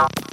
Bop.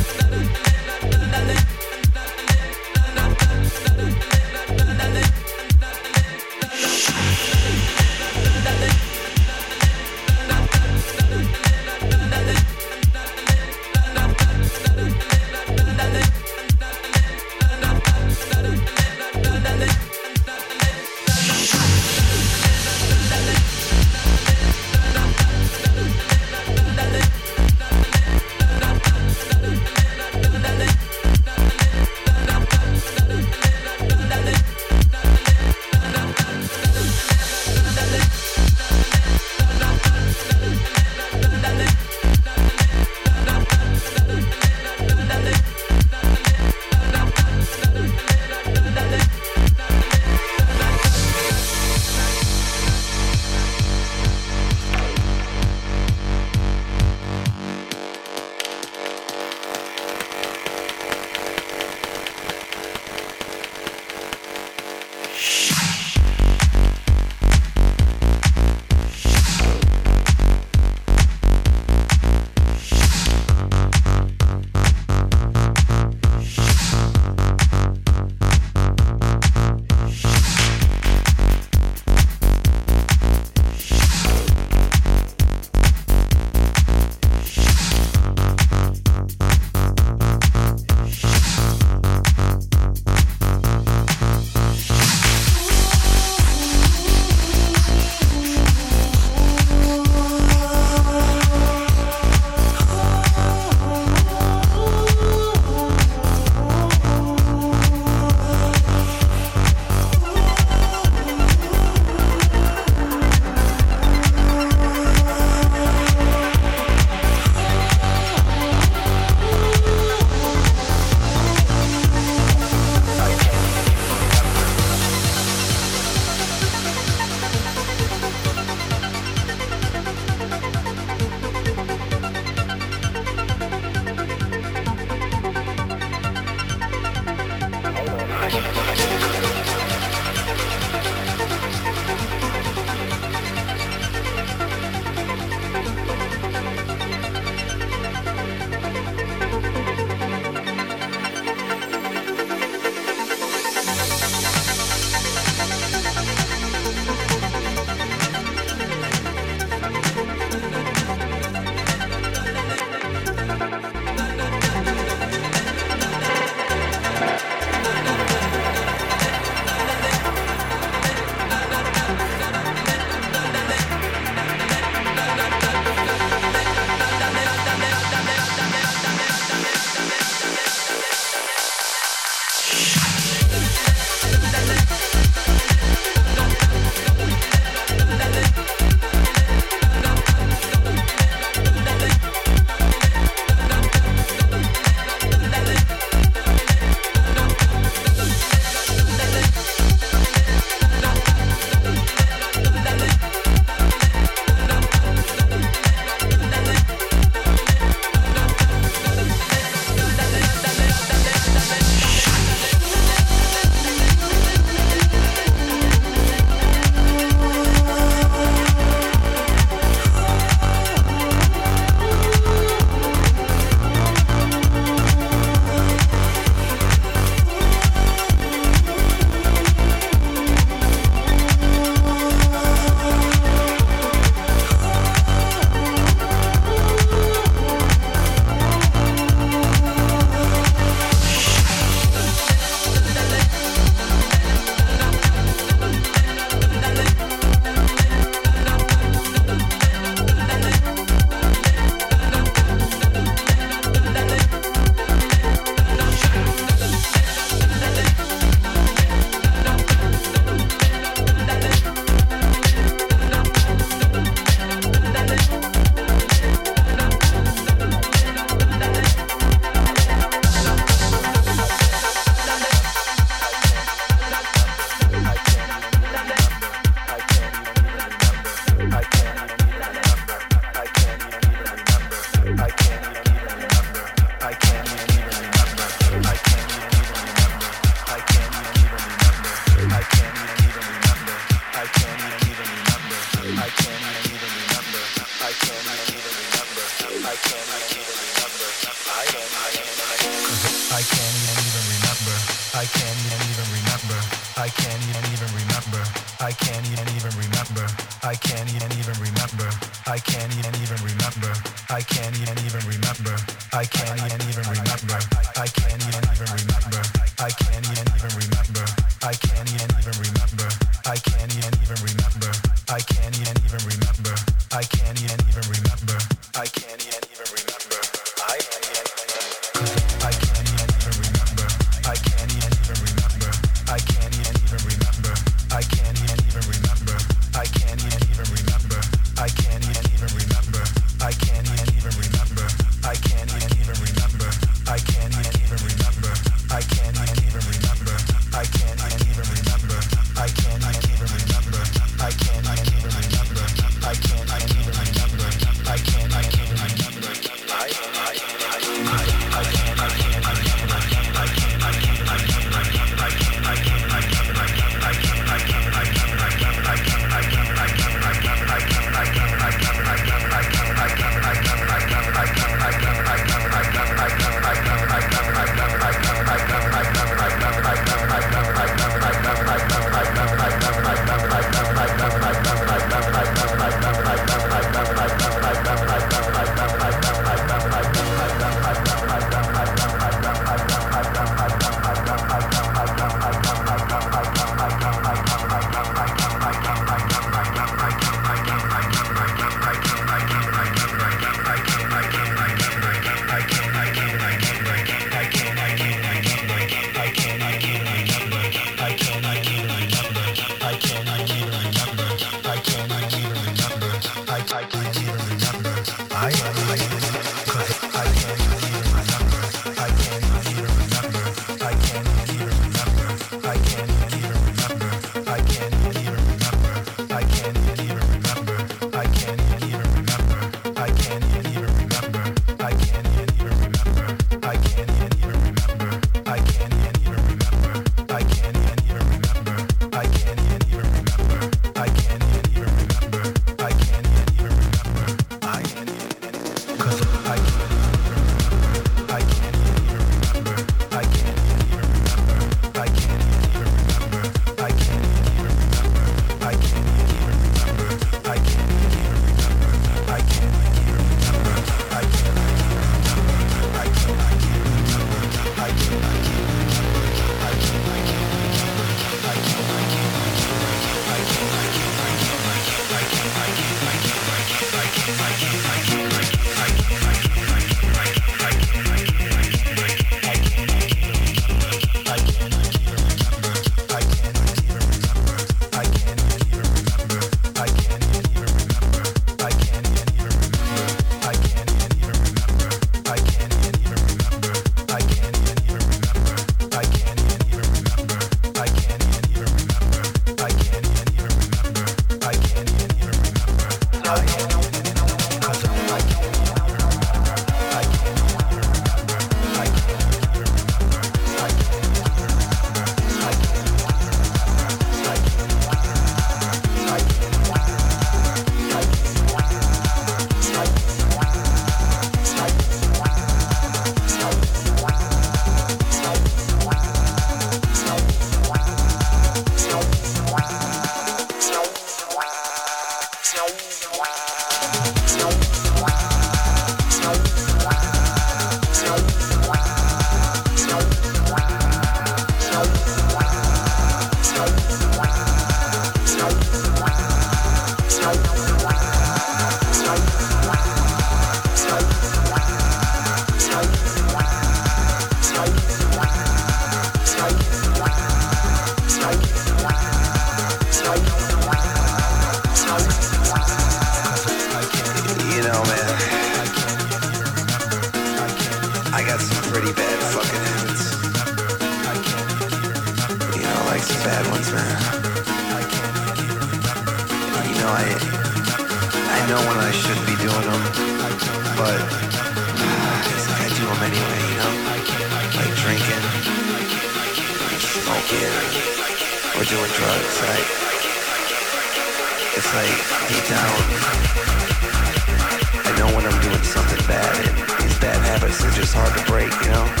something bad. And these bad habits are just hard to break, you know?